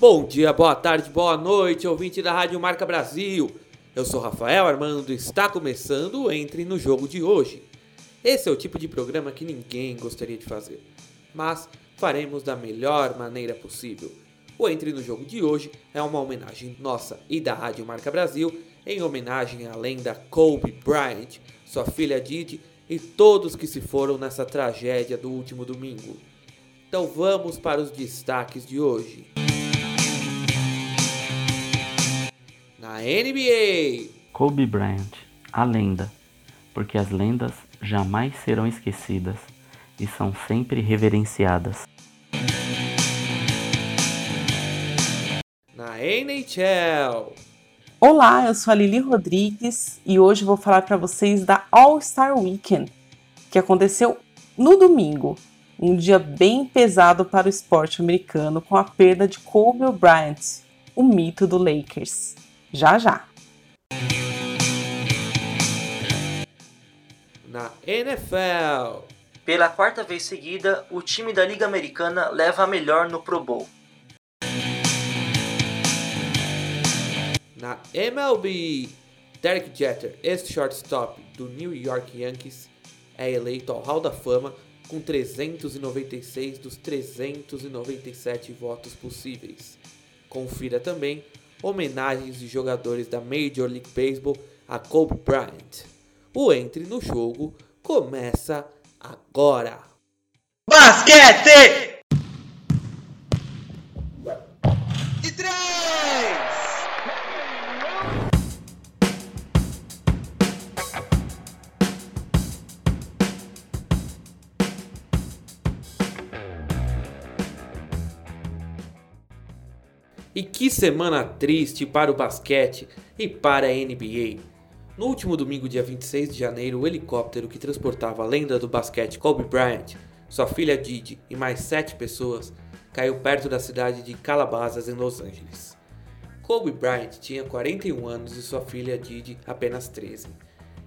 Bom dia, boa tarde, boa noite, ouvinte da Rádio Marca Brasil. Eu sou Rafael Armando e está começando o Entre no Jogo de hoje. Esse é o tipo de programa que ninguém gostaria de fazer, mas faremos da melhor maneira possível. O Entre no Jogo de hoje é uma homenagem nossa e da Rádio Marca Brasil em homenagem à lenda Kobe Bryant, sua filha Didi e todos que se foram nessa tragédia do último domingo. Então vamos para os destaques de hoje. Na NBA, Kobe Bryant, a lenda, porque as lendas jamais serão esquecidas e são sempre reverenciadas. Na NHL, Olá, eu sou a Lili Rodrigues e hoje vou falar para vocês da All Star Weekend, que aconteceu no domingo, um dia bem pesado para o esporte americano com a perda de Kobe Bryant, o mito do Lakers. Já já. na NFL, Pela quarta vez seguida, o time da Liga Americana leva a melhor no Pro Bowl. na MLB, Derek Jeter, ex-shortstop do New York Yankees, é eleito ao Hall da Fama com 396 dos 397 votos possíveis. Confira também homenagens de jogadores da Major League Baseball a Kobe Bryant. O Entre no Jogo começa agora. Basquete! E que semana triste para o basquete e para a NBA. No último domingo, dia 26 de janeiro, o helicóptero que transportava a lenda do basquete Kobe Bryant, sua filha Didi e mais sete pessoas caiu perto da cidade de Calabasas, em Los Angeles. Kobe Bryant tinha 41 anos e sua filha Didi apenas 13.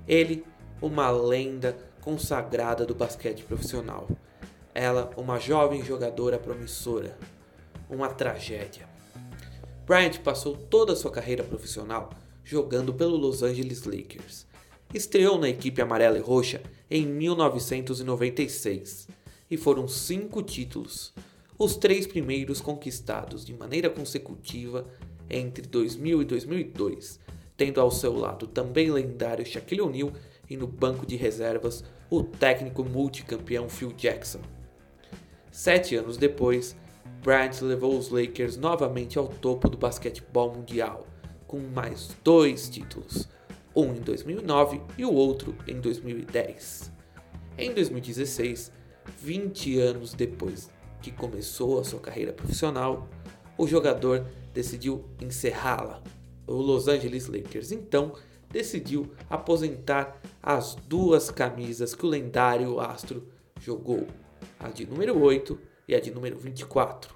Ele, uma lenda consagrada do basquete profissional. Ela, uma jovem jogadora promissora. Uma tragédia. Bryant passou toda a sua carreira profissional jogando pelo Los Angeles Lakers. Estreou na equipe amarela e roxa em 1996 e foram cinco títulos, os três primeiros conquistados de maneira consecutiva entre 2000 e 2002, tendo ao seu lado também lendário Shaquille O'Neal e no banco de reservas o técnico multicampeão Phil Jackson. Sete anos depois, Bryant levou os Lakers novamente ao topo do basquetebol mundial, com mais dois títulos, um em 2009 e o outro em 2010. Em 2016, 20 anos depois que começou a sua carreira profissional, o jogador decidiu encerrá-la. O Los Angeles Lakers então decidiu aposentar as duas camisas que o lendário astro jogou, a de número 8 e a de número 24.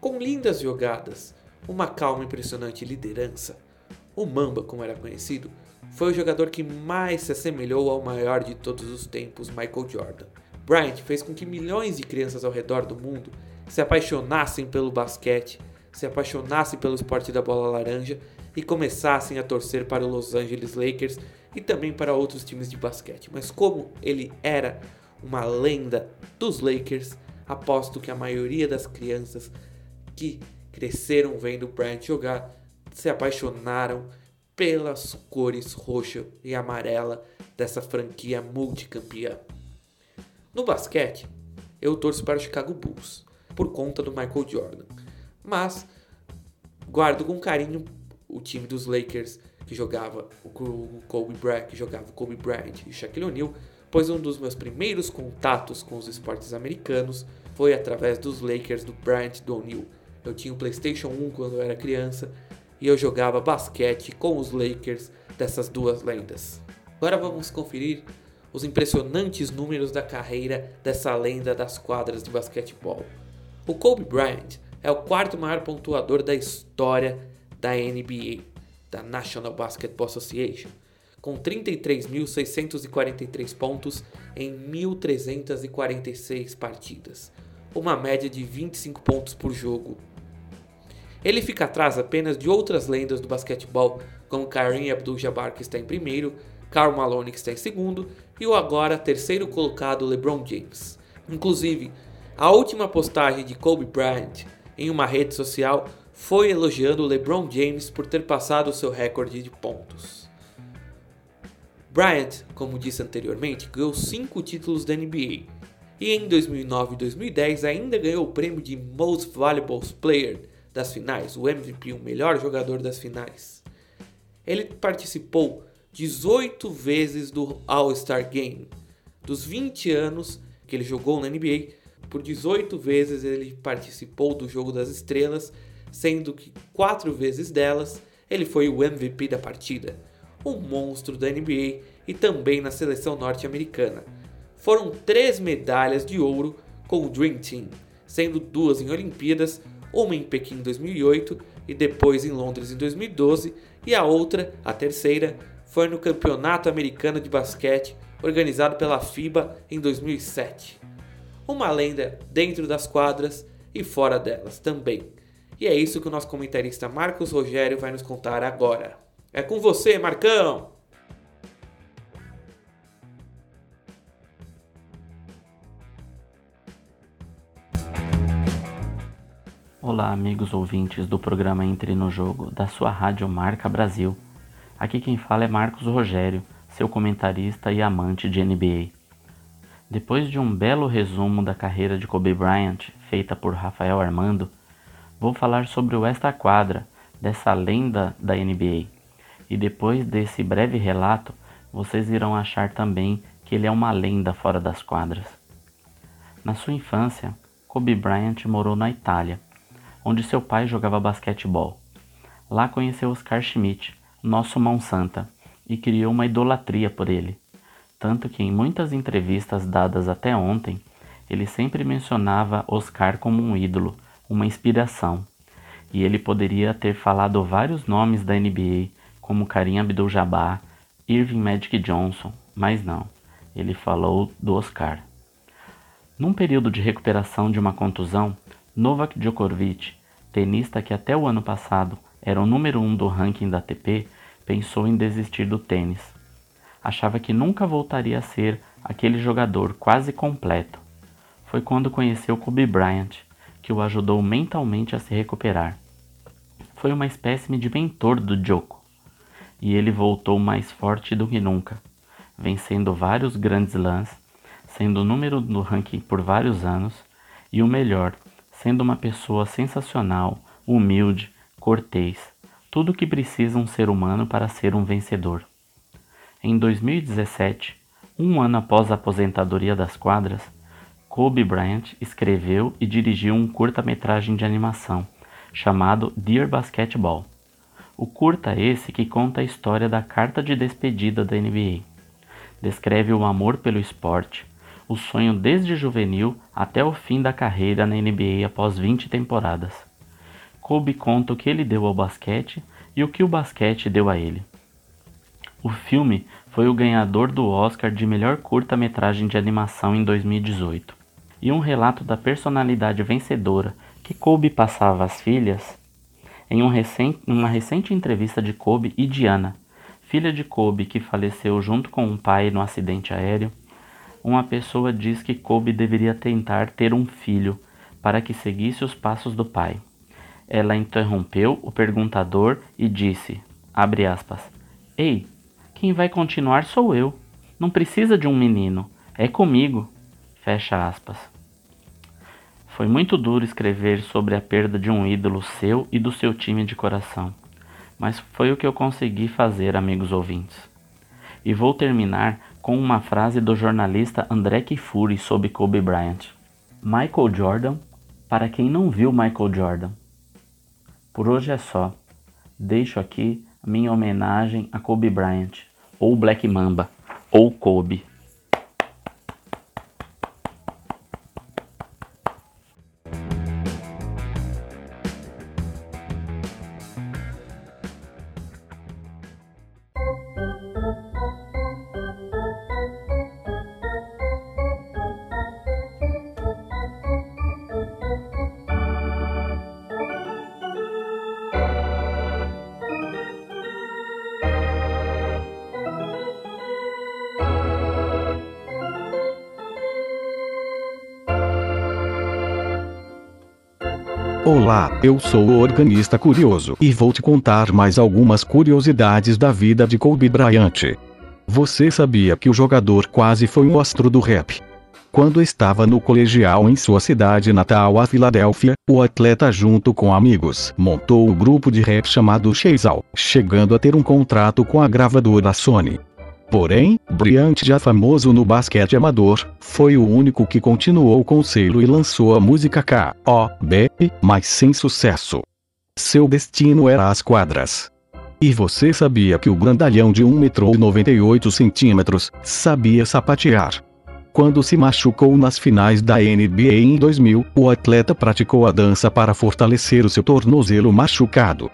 Com lindas jogadas, uma calma e impressionante liderança, o Mamba, como era conhecido, foi o jogador que mais se assemelhou ao maior de todos os tempos, Michael Jordan. Bryant fez com que milhões de crianças ao redor do mundo se apaixonassem pelo basquete, se apaixonassem pelo esporte da bola laranja e começassem a torcer para o Los Angeles Lakers e também para outros times de basquete. Mas como ele era uma lenda dos Lakers, aposto que a maioria das crianças que cresceram vendo Bryant jogar se apaixonaram pelas cores roxa e amarela dessa franquia multicampeã. No basquete, eu torço para o Chicago Bulls por conta do Michael Jordan, mas guardo com carinho o time dos Lakers que jogava o Kobe Bryant, que jogava o Kobe Bryant e Shaquille O'Neal, pois um dos meus primeiros contatos com os esportes americanos foi através dos Lakers do Bryant do O'Neal. Eu tinha o PlayStation 1 quando eu era criança e eu jogava basquete com os Lakers dessas duas lendas. Agora vamos conferir os impressionantes números da carreira dessa lenda das quadras de basquetebol. O Kobe Bryant é o quarto maior pontuador da história da NBA, da National Basketball Association, com 33.643 pontos em 1.346 partidas. uma média de 25 pontos por jogo. Ele fica atrás apenas de outras lendas do basquetebol, como Kareem Abdul-Jabbar que está em primeiro, Karl Malone que está em segundo e o agora terceiro colocado LeBron James. Inclusive, a última postagem de Kobe Bryant em uma rede social foi elogiando LeBron James por ter passado seu recorde de pontos. Bryant, como disse anteriormente, ganhou 5 títulos da NBA e em 2009 e 2010 ainda ganhou o prêmio de Most Valuable Player das finais, o MVP, o melhor jogador das finais. Ele participou 18 vezes do All-Star Game. Dos 20 anos que ele jogou na NBA, por 18 vezes ele participou do Jogo das Estrelas, sendo que 4 vezes delas ele foi o MVP da partida, um monstro da NBA e também na seleção norte-americana. Foram três medalhas de ouro com o Dream Team, sendo duas em Olimpíadas, uma em Pequim em 2008 e depois em Londres em 2012, e a outra, a terceira, foi no Campeonato Americano de Basquete organizado pela FIBA em 2007. Uma lenda dentro das quadras e fora delas também. E é isso que o nosso comentarista Marcos Rogério vai nos contar agora. É com você, Marcão! Olá, amigos ouvintes do programa Entre no Jogo, da sua rádio Marca Brasil. Aqui quem fala é Marcos Rogério, seu comentarista e amante de NBA. Depois de um belo resumo da carreira de Kobe Bryant, feita por Rafael Armando, vou falar sobre o esta quadra dessa lenda da NBA. E depois desse breve relato, vocês irão achar também que ele é uma lenda fora das quadras. Na sua infância, Kobe Bryant morou na Itália onde seu pai jogava basquetebol. Lá conheceu Oscar Schmidt, nosso mão santa, e criou uma idolatria por ele. Tanto que em muitas entrevistas dadas até ontem, ele sempre mencionava Oscar como um ídolo, uma inspiração. E ele poderia ter falado vários nomes da NBA, como Karim Abdul-Jabbar, Irving Magic Johnson, mas não. Ele falou do Oscar. Num período de recuperação de uma contusão, Novak Djokovic, tenista que até o ano passado era o número um do ranking da ATP, pensou em desistir do tênis. Achava que nunca voltaria a ser aquele jogador quase completo. Foi quando conheceu Kobe Bryant, que o ajudou mentalmente a se recuperar. Foi uma espécie de mentor do Djoko, e ele voltou mais forte do que nunca, vencendo vários grandes lãs, sendo o número no ranking por vários anos e o melhor, sendo uma pessoa sensacional, humilde, cortês, tudo o que precisa um ser humano para ser um vencedor. Em 2017, um ano após a aposentadoria das quadras, Kobe Bryant escreveu e dirigiu um curta-metragem de animação chamado Dear Basketball. O curta esse que conta a história da carta de despedida da NBA. Descreve o amor pelo esporte, o sonho desde juvenil até o fim da carreira na NBA após 20 temporadas. Kobe conta o que ele deu ao basquete e o que o basquete deu a ele. O filme foi o ganhador do Oscar de melhor curta-metragem de animação em 2018. E um relato da personalidade vencedora que Kobe passava às filhas em um recente, uma recente entrevista de Kobe e Diana, filha de Kobe que faleceu junto com um pai no acidente aéreo, uma pessoa diz que Kobe deveria tentar ter um filho para que seguisse os passos do pai. Ela interrompeu o perguntador e disse, aspas, Ei, quem vai continuar sou eu. Não precisa de um menino, é comigo. Fecha aspas. Foi muito duro escrever sobre a perda de um ídolo seu e do seu time de coração, mas foi o que eu consegui fazer, amigos ouvintes. E vou terminar com uma frase do jornalista André Kifuri sobre Kobe Bryant. Michael Jordan, para quem não viu Michael Jordan. Por hoje é só. Deixo aqui minha homenagem a Kobe Bryant, ou Black Mamba, ou Kobe. Olá, eu sou o organista curioso e vou te contar mais algumas curiosidades da vida de Kobe Bryant. Você sabia que o jogador quase foi um astro do rap? Quando estava no colegial em sua cidade natal, a Filadélfia, o atleta junto com amigos montou um grupo de rap chamado Cheizal, chegando a ter um contrato com a gravadora Sony. Porém, Bryant já famoso no basquete amador, foi o único que continuou com o selo e lançou a música K.O.B., mas sem sucesso. Seu destino era as quadras. E você sabia que o grandalhão de 1,98m sabia sapatear? Quando se machucou nas finais da NBA em 2000, o atleta praticou a dança para fortalecer o seu tornozelo machucado.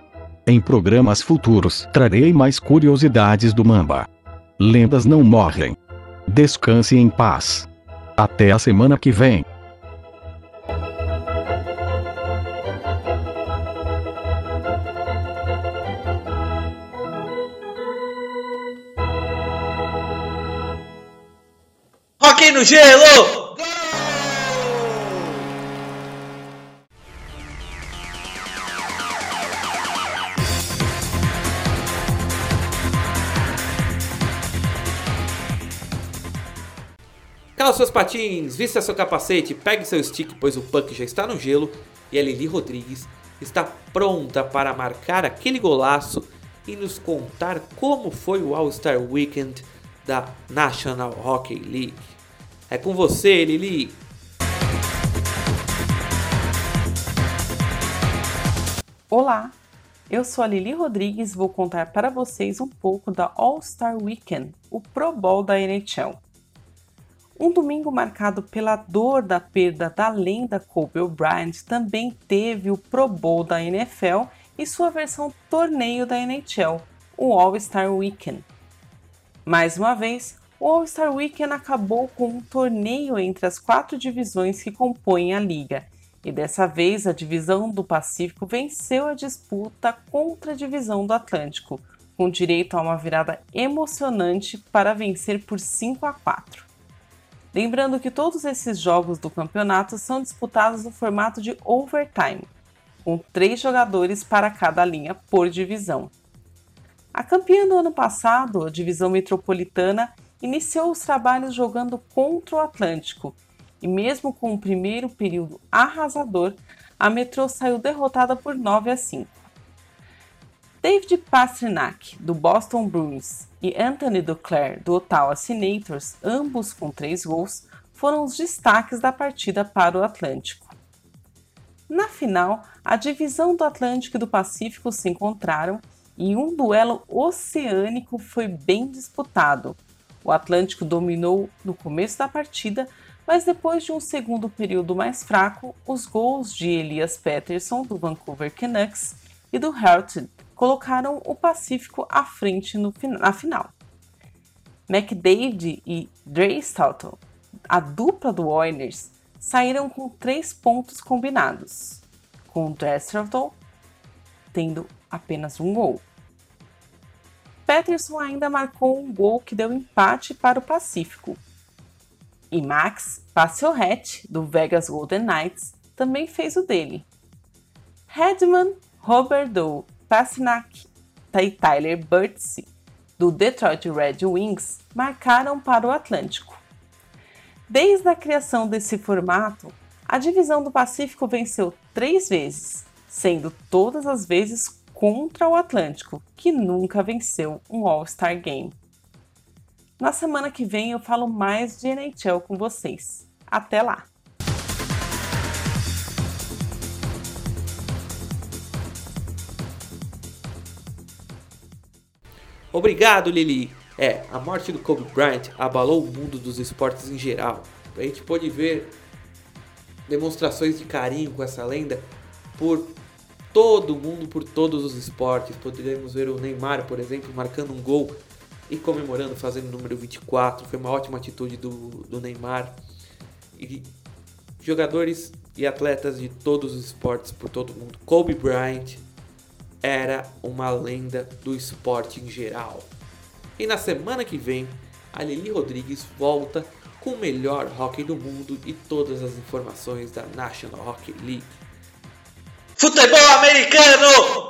Em programas futuros, trarei mais curiosidades do Mamba. Lendas não morrem. Descanse em paz. Até a semana que vem. Rock no gelo! Seus patins, vista seu capacete, pegue seu stick, pois o Puck já está no gelo e a Lili Rodrigues está pronta para marcar aquele golaço e nos contar como foi o All-Star Weekend da National Hockey League. É com você, Lili! Olá, eu sou a Lili Rodrigues vou contar para vocês um pouco da All-Star Weekend, o Pro Bowl da NHL. Um domingo marcado pela dor da perda da lenda Kobe Bryant também teve o Pro Bowl da NFL e sua versão torneio da NHL, o All-Star Weekend. Mais uma vez, o All-Star Weekend acabou com um torneio entre as quatro divisões que compõem a liga, e dessa vez a divisão do Pacífico venceu a disputa contra a divisão do Atlântico, com direito a uma virada emocionante para vencer por 5 a 4. Lembrando que todos esses jogos do campeonato são disputados no formato de overtime, com três jogadores para cada linha por divisão. A campeã do ano passado, a divisão metropolitana, iniciou os trabalhos jogando contra o Atlântico e, mesmo com o primeiro período arrasador, a Metro saiu derrotada por 9 a 5. David Pastrnak, do Boston Bruins, e Anthony Duclair, do Ottawa Senators, ambos com três gols, foram os destaques da partida para o Atlântico. Na final, a divisão do Atlântico e do Pacífico se encontraram e um duelo oceânico foi bem disputado. O Atlântico dominou no começo da partida, mas depois de um segundo período mais fraco, os gols de Elias Pettersson do Vancouver Canucks e do Hertford colocaram o Pacífico à frente no, na final. McDavid e Draisaitl, a dupla do Oilers, saíram com três pontos combinados, com Draisaitl tendo apenas um gol. Peterson ainda marcou um gol que deu empate para o Pacífico. E Max Pacioretty, do Vegas Golden Knights, também fez o dele. Redman, Robert Doe Pasternak e Tyler Burtsy, do Detroit Red Wings, marcaram para o Atlântico. Desde a criação desse formato, a divisão do Pacífico venceu três vezes, sendo todas as vezes contra o Atlântico, que nunca venceu um All-Star Game. Na semana que vem eu falo mais de NHL com vocês. Até lá! Obrigado, Lili. É, a morte do Kobe Bryant abalou o mundo dos esportes em geral. A gente pôde ver demonstrações de carinho com essa lenda por todo mundo, por todos os esportes. Poderíamos ver o Neymar, por exemplo, marcando um gol e comemorando, fazendo o número 24. Foi uma ótima atitude do, do Neymar. E jogadores e atletas de todos os esportes por todo mundo. Kobe Bryant era uma lenda do esporte em geral. E na semana que vem, a Lili Rodrigues volta com o melhor hockey do mundo e todas as informações da National Hockey League. Futebol americano!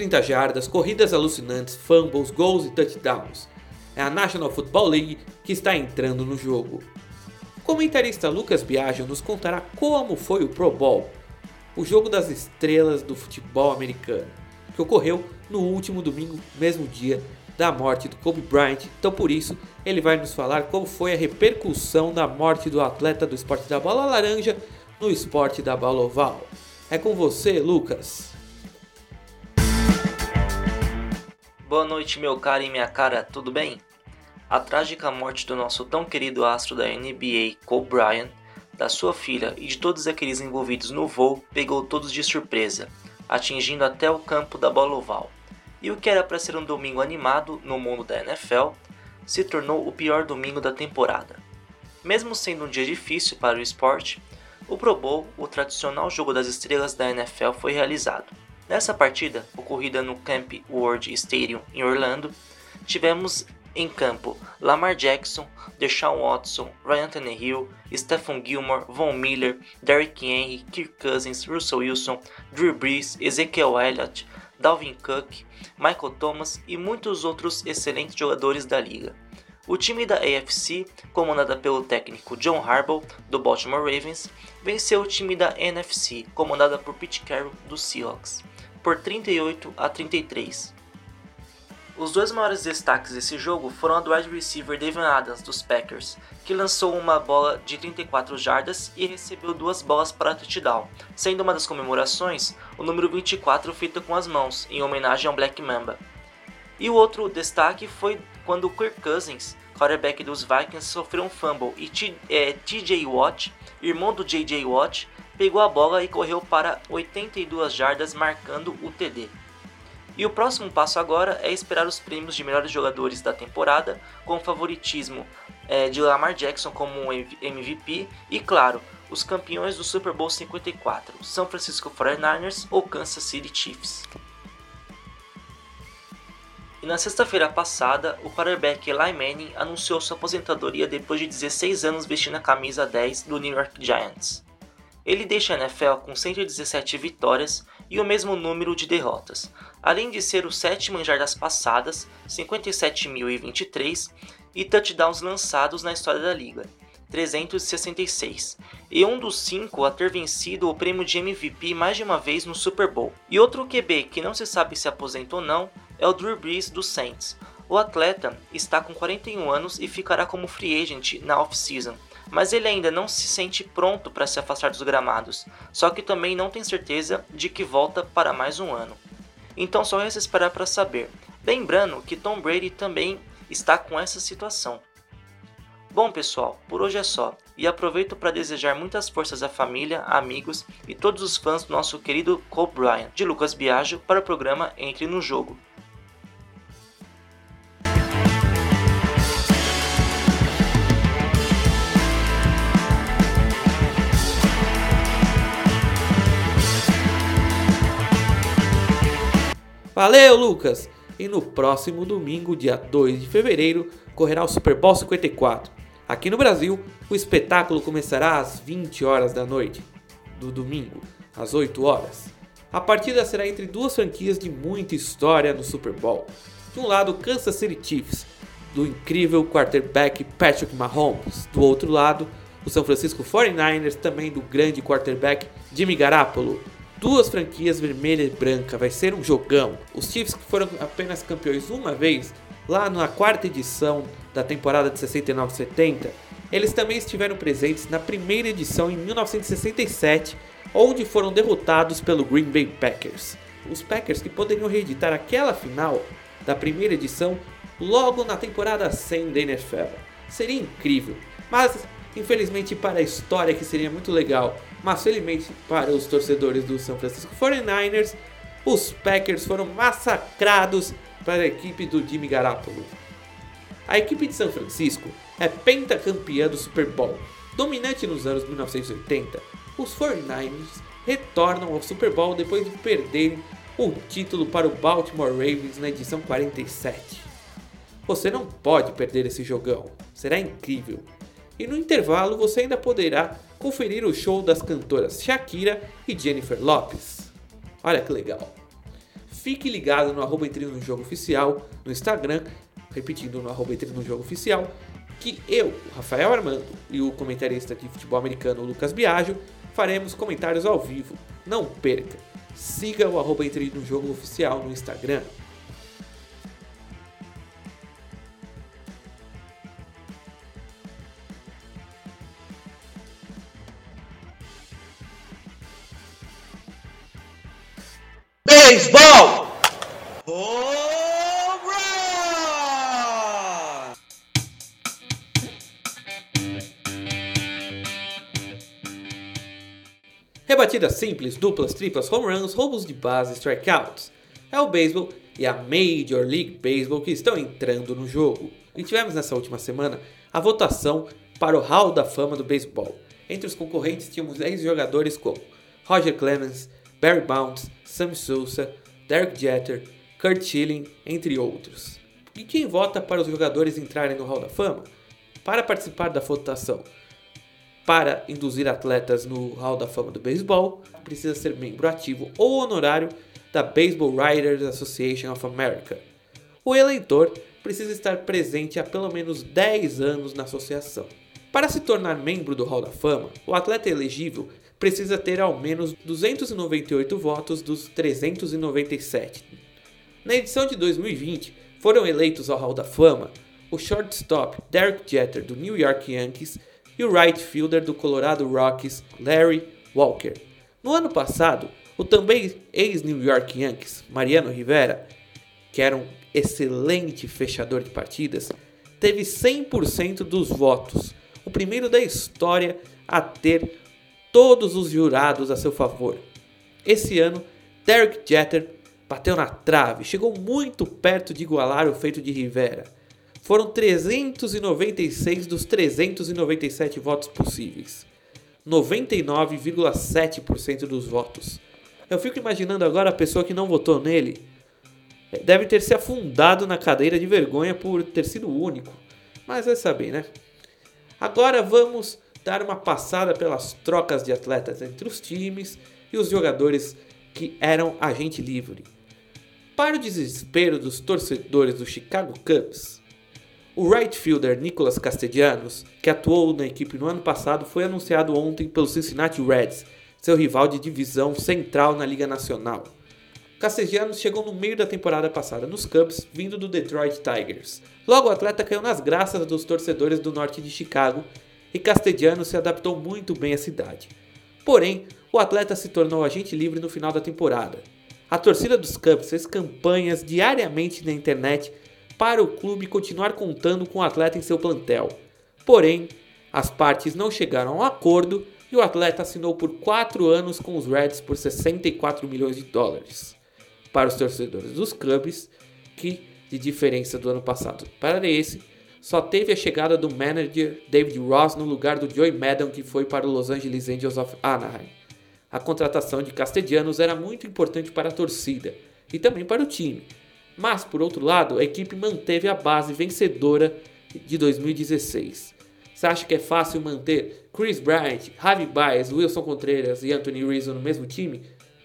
Passes de 30 jardas, corridas alucinantes, fumbles, gols e touchdowns. É a National Football League que está entrando no jogo. O comentarista Lucas Biagio nos contará como foi o Pro Bowl, o jogo das estrelas do futebol americano, que ocorreu no último domingo, mesmo dia da morte do Kobe Bryant. Então, por isso, ele vai nos falar como foi a repercussão da morte do atleta do esporte da bola laranja no esporte da bola oval. É com você, Lucas. Boa noite, meu cara e minha cara, tudo bem? A trágica morte do nosso tão querido astro da NBA, Kobe Bryant, da sua filha e de todos aqueles envolvidos no voo pegou todos de surpresa, atingindo até o campo da bola oval. E o que era para ser um domingo animado no mundo da NFL se tornou o pior domingo da temporada. Mesmo sendo um dia difícil para o esporte, o Pro Bowl, o tradicional jogo das estrelas da NFL, foi realizado. Nessa partida, ocorrida no Camp World Stadium em Orlando, tivemos em campo Lamar Jackson, Deshaun Watson, Ryan Tannehill, Stephon Gilmore, Von Miller, Derrick Henry, Kirk Cousins, Russell Wilson, Drew Brees, Ezekiel Elliott, Dalvin Cook, Michael Thomas e muitos outros excelentes jogadores da liga. O time da AFC, comandada pelo técnico John Harbaugh, do Baltimore Ravens, venceu o time da NFC, comandada por Pete Carroll, do Seahawks por 38 a 33. Os dois maiores destaques desse jogo foram a do wide receiver Devin Adams dos Packers, que lançou uma bola de 34 jardas e recebeu duas bolas para touchdown, sendo uma das comemorações o número 24 feito com as mãos, em homenagem ao Black Mamba. E o outro destaque foi quando Kirk Cousins, quarterback dos Vikings, sofreu um fumble e TJ é, Watt, irmão do JJ Watt, pegou a bola e correu para 82 jardas, marcando o TD. E o próximo passo agora é esperar os prêmios de melhores jogadores da temporada, com o favoritismo é, de Lamar Jackson como MVP e, claro, os campeões do Super Bowl 54, São Francisco 49ers ou Kansas City Chiefs. E na sexta-feira passada, o quarterback Eli Manning anunciou sua aposentadoria depois de 16 anos vestindo a camisa 10 do New York Giants. Ele deixa a NFL com 117 vitórias e o mesmo número de derrotas, além de ser o sétimo em jardas passadas, 57.023, e touchdowns lançados na história da liga, 366, e um dos cinco a ter vencido o prêmio de MVP mais de uma vez no Super Bowl. E outro QB que não se sabe se aposenta ou não é o Drew Brees dos Saints. O atleta está com 41 anos e ficará como free agent na off-season, mas ele ainda não se sente pronto para se afastar dos gramados, só que também não tem certeza de que volta para mais um ano. Então só resta esperar para saber. Lembrando que Tom Brady também está com essa situação. Bom pessoal, por hoje é só, e aproveito para desejar muitas forças à família, amigos e todos os fãs do nosso querido Cole Bryant, de Lucas Biagio, para o programa Entre no Jogo. Valeu, Lucas! E no próximo domingo, dia 2 de fevereiro, correrá o Super Bowl 54. Aqui no Brasil, o espetáculo começará às 20 horas da noite do domingo, às 8 horas. A partida será entre duas franquias de muita história no Super Bowl. De um lado, Kansas City Chiefs, do incrível quarterback Patrick Mahomes. Do outro lado, o São Francisco 49ers, também do grande quarterback Jimmy Garoppolo duas franquias vermelha e branca, vai ser um jogão. Os Chiefs que foram apenas campeões uma vez, lá na quarta edição da temporada de 69-70, eles também estiveram presentes na primeira edição em 1967, onde foram derrotados pelo Green Bay Packers. Os Packers que poderiam reeditar aquela final da primeira edição logo na temporada 100 da NFL. Seria incrível, mas infelizmente para a história que seria muito legal mas felizmente para os torcedores do São Francisco 49ers, os Packers foram massacrados para a equipe do Jimmy Garoppolo. A equipe de São Francisco é pentacampeã do Super Bowl Dominante nos anos 1980, os 49ers retornam ao Super Bowl depois de perderem o título para o Baltimore Ravens na edição 47. Você não pode perder esse jogão, será incrível. E no intervalo você ainda poderá conferir o show das cantoras Shakira e Jennifer Lopes. Olha que legal. Fique ligado no arroba Entre no Jogo Oficial no Instagram, repetindo no arroba Entre no Jogo Oficial, que eu, Rafael Armando e o comentarista de futebol americano Lucas Biagio faremos comentários ao vivo. Não perca! Siga o arroba Entre no Jogo Oficial no Instagram. Beisebol! Rebatidas simples, duplas, triplas, home runs, roubos de base, strikeouts. É o beisebol e a Major League Baseball que estão entrando no jogo. E tivemos nessa última semana a votação para o Hall da Fama do beisebol. Entre os concorrentes tínhamos 10 jogadores como Roger Clemens, Barry Bonds, Sam Sousa, Derek Jeter, Kurt Schilling, entre outros. E quem vota para os jogadores entrarem no Hall da Fama? Para participar da votação para induzir atletas no Hall da Fama do Beisebol, precisa ser membro ativo ou honorário da Baseball Writers Association of America. O eleitor precisa estar presente há pelo menos 10 anos na associação. Para se tornar membro do Hall da Fama, o atleta elegível precisa ter ao menos 298 votos dos 397. Na edição de 2020, foram eleitos ao Hall da Fama o shortstop Derek Jeter do New York Yankees e o right fielder do Colorado Rockies Larry Walker. No ano passado, o também ex-New York Yankees Mariano Rivera, que era um excelente fechador de partidas, teve 100% dos votos, o primeiro da história a ter todos os jurados a seu favor. Esse ano, Derek Jeter bateu na trave, chegou muito perto de igualar o feito de Rivera. Foram 396 dos 397 votos possíveis. 99,7% dos votos. Eu fico imaginando agora a pessoa que não votou nele deve ter se afundado na cadeira de vergonha por ter sido o único. Mas vai saber, né? Agora vamos dar uma passada pelas trocas de atletas entre os times e os jogadores que eram agente livre. Para o desespero dos torcedores do Chicago Cubs, o right fielder Nicolas Castellanos, que atuou na equipe no ano passado, foi anunciado ontem pelo Cincinnati Reds, seu rival de divisão central na Liga Nacional. Castellanos chegou no meio da temporada passada nos Cubs, vindo do Detroit Tigers. Logo, o atleta caiu nas graças dos torcedores do norte de Chicago e Castellanos se adaptou muito bem à cidade. Porém, o atleta se tornou agente livre no final da temporada. A torcida dos Cubs fez campanhas diariamente na internet para o clube continuar contando com o atleta em seu plantel. Porém, as partes não chegaram a um acordo e o atleta assinou por 4 anos com os Reds por 64 milhões de dólares. Para os torcedores dos Cubs, que, de diferença do ano passado para esse, só teve a chegada do manager David Ross no lugar do Joey Maddon que foi para o Los Angeles Angels of Anaheim. A contratação de Castellanos era muito importante para a torcida e também para o time. Mas, por outro lado, a equipe manteve a base vencedora de 2016. Você acha que é fácil manter Chris Bryant, Javi Baez, Wilson Contreras e Anthony Rizzo no mesmo time?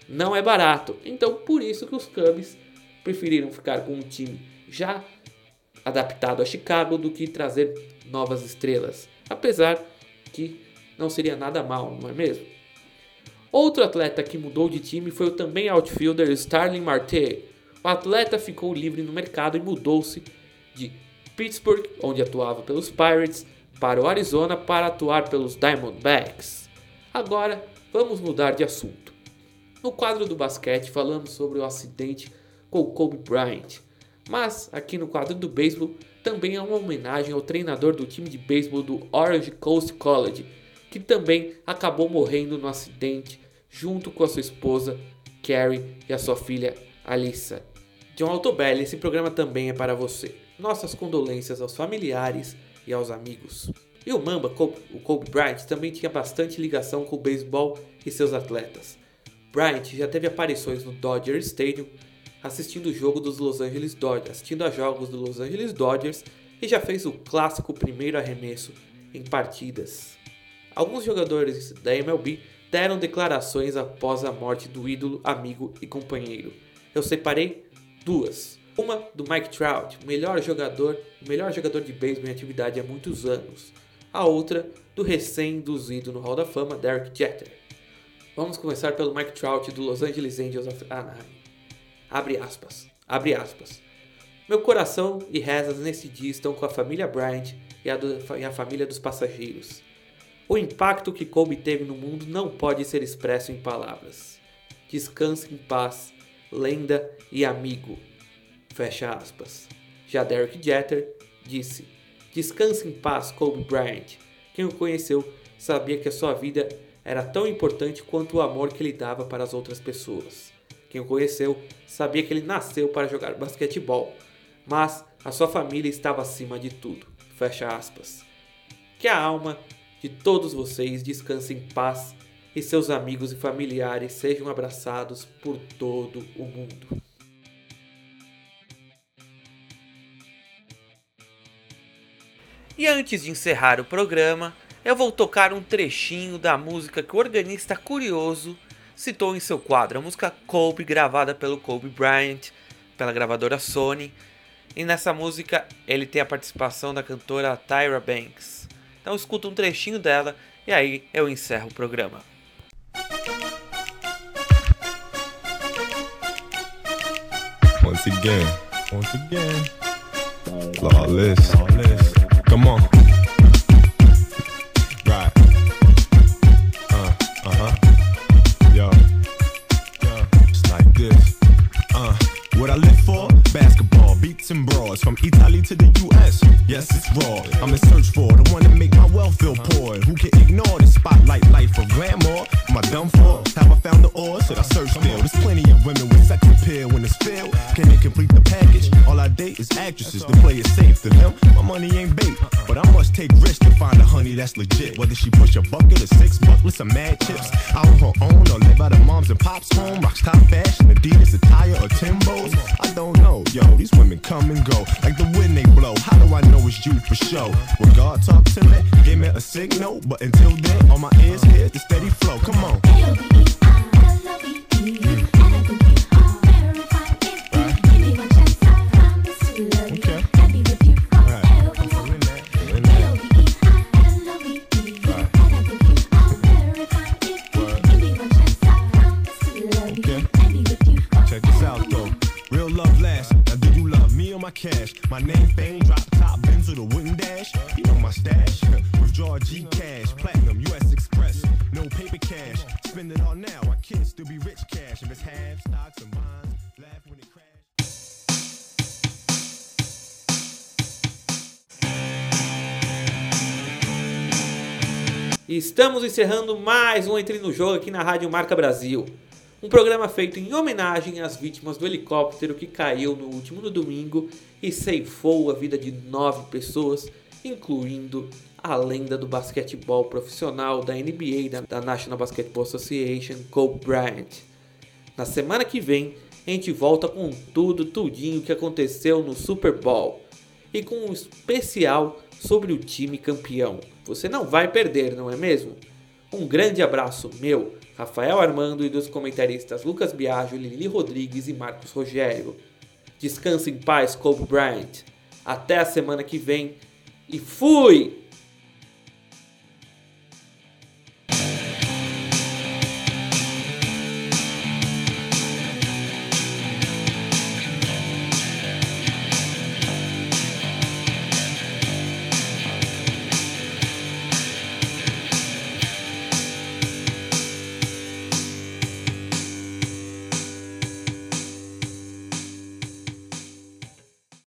Não é barato. Então, por isso que os Cubs preferiram ficar com um time já adaptado a Chicago do que trazer novas estrelas, apesar que não seria nada mal, não é mesmo? Outro atleta que mudou de time foi o também outfielder Starling Marte. O atleta ficou livre no mercado e mudou-se de Pittsburgh, onde atuava pelos Pirates, para o Arizona para atuar pelos Diamondbacks. Agora vamos mudar de assunto. No quadro do basquete falamos sobre o acidente com Kobe Bryant, mas aqui no quadro do beisebol também é uma homenagem ao treinador do time de beisebol do Orange Coast College, que também acabou morrendo no acidente junto com a sua esposa Carrie e a sua filha Alissa. John Altobelli, esse programa também é para você. Nossas condolências aos familiares e aos amigos. E o Mamba, o Kobe Bryant, também tinha bastante ligação com o beisebol e seus atletas. Bryant já teve aparições no Dodger Stadium, assistindo o jogo dos Los Angeles Dodgers, assistindo a jogos dos Los Angeles Dodgers e já fez o clássico primeiro arremesso em partidas. Alguns jogadores da MLB deram declarações após a morte do ídolo, amigo e companheiro. Eu separei duas. Uma do Mike Trout, melhor jogador, melhor jogador de beisebol em atividade há muitos anos. A outra do recém-induzido no Hall da Fama, Derek Jeter. Vamos começar pelo Mike Trout do Los Angeles Angels of Anaheim. Abre aspas. Abre aspas. Meu coração e rezas nesse dia estão com a família Bryant e a, do, e a família dos passageiros. O impacto que Kobe teve no mundo não pode ser expresso em palavras. Descanse em paz, lenda e amigo. Fecha aspas. Já Derek Jeter disse: Descanse em paz, Kobe Bryant. Quem o conheceu sabia que a sua vida era tão importante quanto o amor que ele dava para as outras pessoas. Quem o conheceu sabia que ele nasceu para jogar basquetebol, mas a sua família estava acima de tudo. Fecha aspas. Que a alma de todos vocês descanse em paz e seus amigos e familiares sejam abraçados por todo o mundo. E antes de encerrar o programa, eu vou tocar um trechinho da música que o organista curioso citou em seu quadro, a música Kobe, gravada pelo Kobe Bryant, pela gravadora Sony. E nessa música ele tem a participação da cantora Tyra Banks. Então escuta um trechinho dela e aí eu encerro o programa. Once again, once again. Come on. Estamos encerrando mais um Entre no Jogo aqui na Rádio Marca Brasil. Um programa feito em homenagem às vítimas do helicóptero que caiu no último no domingo e ceifou a vida de nove pessoas, incluindo a lenda do basquetebol profissional da NBA, da National Basketball Association, Kobe Bryant. Na semana que vem, a gente volta com tudo, tudinho que aconteceu no Super Bowl e com um especial sobre o time campeão. Você não vai perder, não é mesmo? Um grande abraço meu, Rafael Armando e dos comentaristas Lucas Biagio, Lili Rodrigues e Marcos Rogério. Descanse em paz, Kobe Bryant. Até a semana que vem e fui!